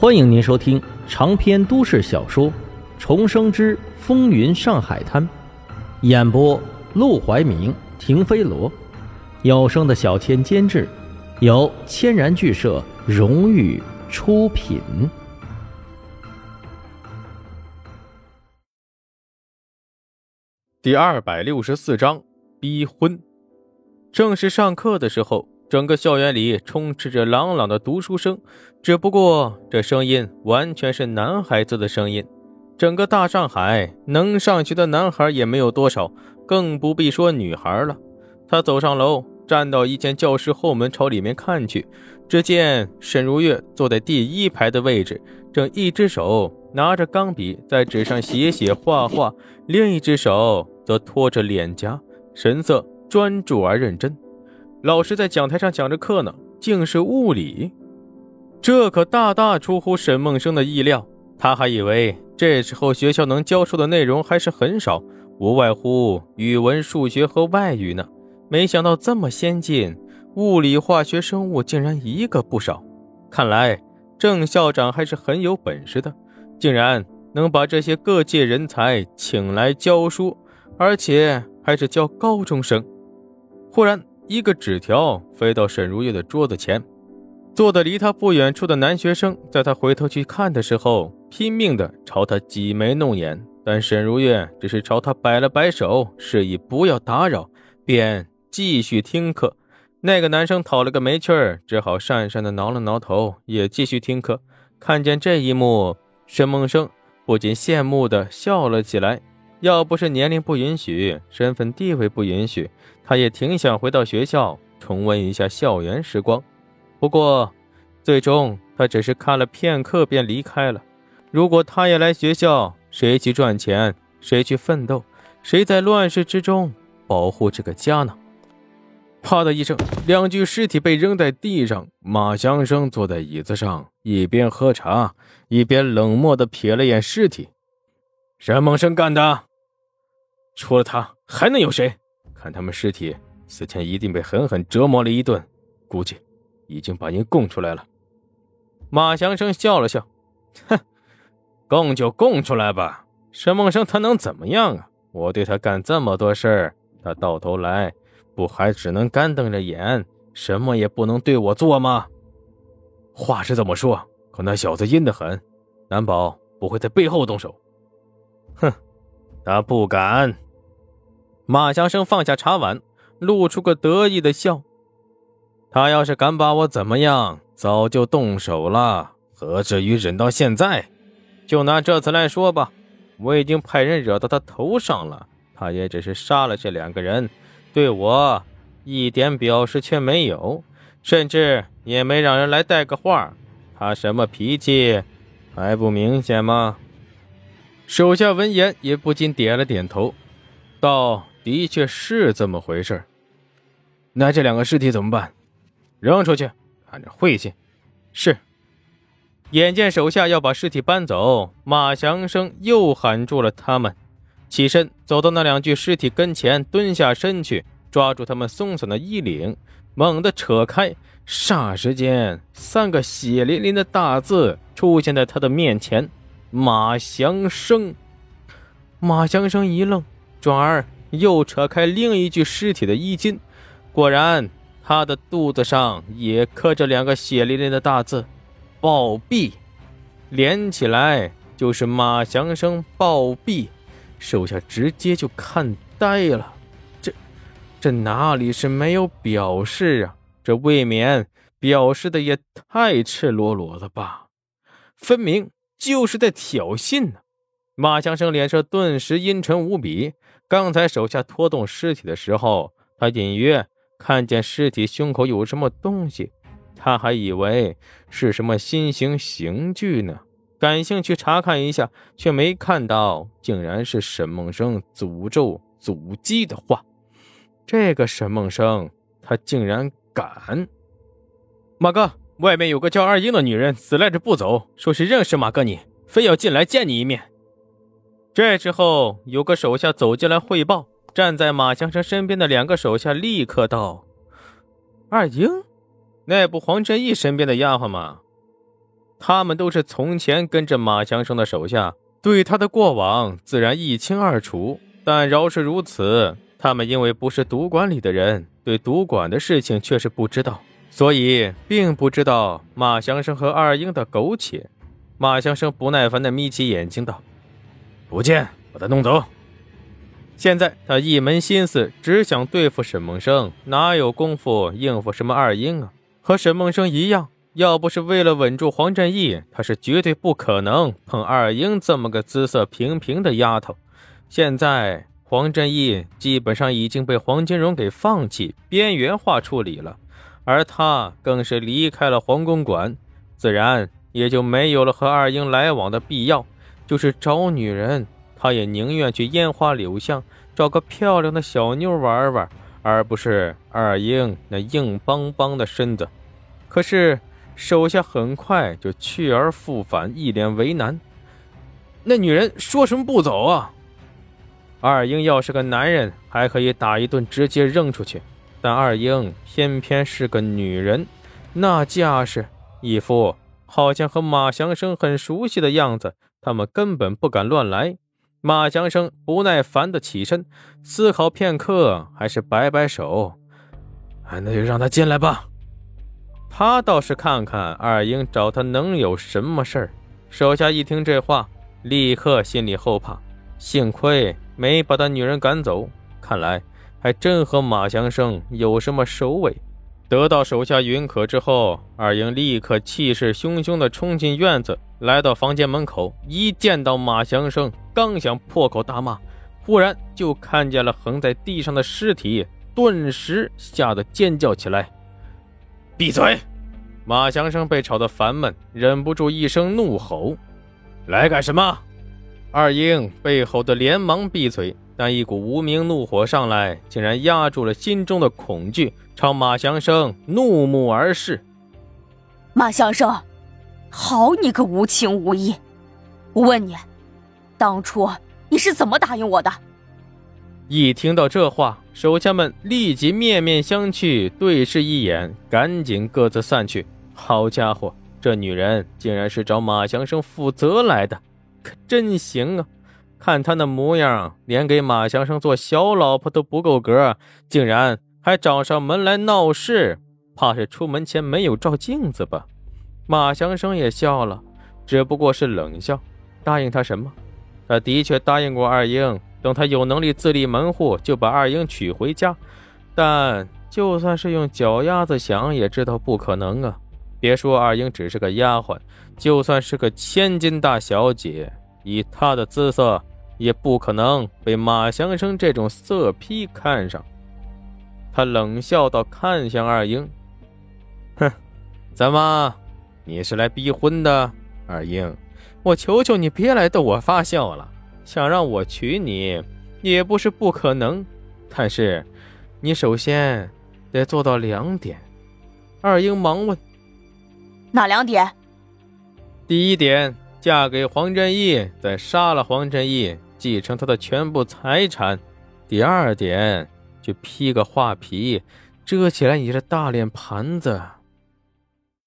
欢迎您收听长篇都市小说《重生之风云上海滩》，演播：陆怀明、停飞罗，有声的小千监制，由千然剧社荣誉出品。第二百六十四章逼婚。正式上课的时候。整个校园里充斥着朗朗的读书声，只不过这声音完全是男孩子的声音。整个大上海能上学的男孩也没有多少，更不必说女孩了。他走上楼，站到一间教室后门，朝里面看去，只见沈如月坐在第一排的位置，正一只手拿着钢笔在纸上写写画画，另一只手则托着脸颊，神色专注而认真。老师在讲台上讲着课呢，竟是物理，这可大大出乎沈梦生的意料。他还以为这时候学校能教授的内容还是很少，无外乎语文、数学和外语呢。没想到这么先进，物理、化学、生物竟然一个不少。看来郑校长还是很有本事的，竟然能把这些各界人才请来教书，而且还是教高中生。忽然。一个纸条飞到沈如月的桌子前，坐的离他不远处的男学生，在他回头去看的时候，拼命的朝他挤眉弄眼，但沈如月只是朝他摆了摆手，示意不要打扰，便继续听课。那个男生讨了个没趣儿，只好讪讪的挠了挠头，也继续听课。看见这一幕，沈梦生不禁羡慕的笑了起来。要不是年龄不允许，身份地位不允许，他也挺想回到学校重温一下校园时光。不过，最终他只是看了片刻便离开了。如果他也来学校，谁去赚钱？谁去奋斗？谁在乱世之中保护这个家呢？啪的一声，两具尸体被扔在地上。马祥生坐在椅子上，一边喝茶，一边冷漠地瞥了眼尸体。沈梦生干的。除了他，还能有谁？看他们尸体，死前一定被狠狠折磨了一顿，估计已经把您供出来了。马祥生笑了笑，哼，供就供出来吧。沈梦生他能怎么样啊？我对他干这么多事儿，他到头来不还只能干瞪着眼，什么也不能对我做吗？话是这么说，可那小子阴得很，难保不会在背后动手。哼，他不敢。马祥生放下茶碗，露出个得意的笑。他要是敢把我怎么样，早就动手了，何至于忍到现在？就拿这次来说吧，我已经派人惹到他头上了，他也只是杀了这两个人，对我一点表示却没有，甚至也没让人来带个话。他什么脾气，还不明显吗？手下闻言也不禁点了点头，道。的确是这么回事那这两个尸体怎么办？扔出去，看着晦气。是。眼见手下要把尸体搬走，马祥生又喊住了他们，起身走到那两具尸体跟前，蹲下身去，抓住他们松散的衣领，猛地扯开。霎时间，三个血淋淋的大字出现在他的面前：马祥生。马祥生一愣，转而。又扯开另一具尸体的衣襟，果然，他的肚子上也刻着两个血淋淋的大字“暴毙”，连起来就是马祥生暴毙。手下直接就看呆了，这，这哪里是没有表示啊？这未免表示的也太赤裸裸了吧？分明就是在挑衅呢！马强生脸色顿时阴沉无比。刚才手下拖动尸体的时候，他隐约看见尸体胸口有什么东西，他还以为是什么新型刑具呢，感兴趣查看一下，却没看到，竟然是沈梦生诅咒阻击的话。这个沈梦生，他竟然敢！马哥，外面有个叫二英的女人死赖着不走，说是认识马哥你，非要进来见你一面。这时候，有个手下走进来汇报。站在马强生身边的两个手下立刻道：“二英，那不黄振义身边的丫鬟吗？”他们都是从前跟着马强生的手下，对他的过往自然一清二楚。但饶是如此，他们因为不是赌馆里的人，对赌馆的事情却是不知道，所以并不知道马祥生和二英的苟且。马祥生不耐烦地眯起眼睛道：“不见，把他弄走。”现在他一门心思只想对付沈梦生，哪有功夫应付什么二英啊？和沈梦生一样，要不是为了稳住黄振义，他是绝对不可能碰二英这么个姿色平平的丫头。现在黄振义基本上已经被黄金荣给放弃、边缘化处理了，而他更是离开了黄公馆，自然也就没有了和二英来往的必要。就是找女人。他也宁愿去烟花柳巷找个漂亮的小妞玩玩，而不是二英那硬邦邦的身子。可是手下很快就去而复返，一脸为难。那女人说什么不走啊？二英要是个男人，还可以打一顿直接扔出去，但二英偏偏是个女人，那架势，一副好像和马祥生很熟悉的样子，他们根本不敢乱来。马祥生不耐烦的起身，思考片刻，还是摆摆手：“那就让他进来吧。”他倒是看看二英找他能有什么事儿。手下一听这话，立刻心里后怕，幸亏没把他女人赶走，看来还真和马祥生有什么首尾。得到手下允可之后，二英立刻气势汹汹地冲进院子，来到房间门口。一见到马祥生，刚想破口大骂，忽然就看见了横在地上的尸体，顿时吓得尖叫起来：“闭嘴！”马祥生被吵得烦闷，忍不住一声怒吼：“来干什么？”二英被吼得连忙闭嘴。但一股无名怒火上来，竟然压住了心中的恐惧，朝马祥生怒目而视。马祥生，好你个无情无义！我问你，当初你是怎么答应我的？一听到这话，手下们立即面面相觑，对视一眼，赶紧各自散去。好家伙，这女人竟然是找马祥生负责来的，可真行啊！看他那模样，连给马祥生做小老婆都不够格，竟然还找上门来闹事，怕是出门前没有照镜子吧？马祥生也笑了，只不过是冷笑。答应他什么？他的确答应过二英，等他有能力自立门户，就把二英娶回家。但就算是用脚丫子想，也知道不可能啊！别说二英只是个丫鬟，就算是个千金大小姐，以她的姿色。也不可能被马祥生这种色批看上。他冷笑道：“看向二英，哼，怎么，你是来逼婚的？二英，我求求你别来逗我发笑了。想让我娶你，也不是不可能，但是，你首先得做到两点。”二英忙问：“哪两点？”第一点，嫁给黄振义，再杀了黄振义。继承他的全部财产。第二点，就披个画皮，遮起来你这大脸盘子。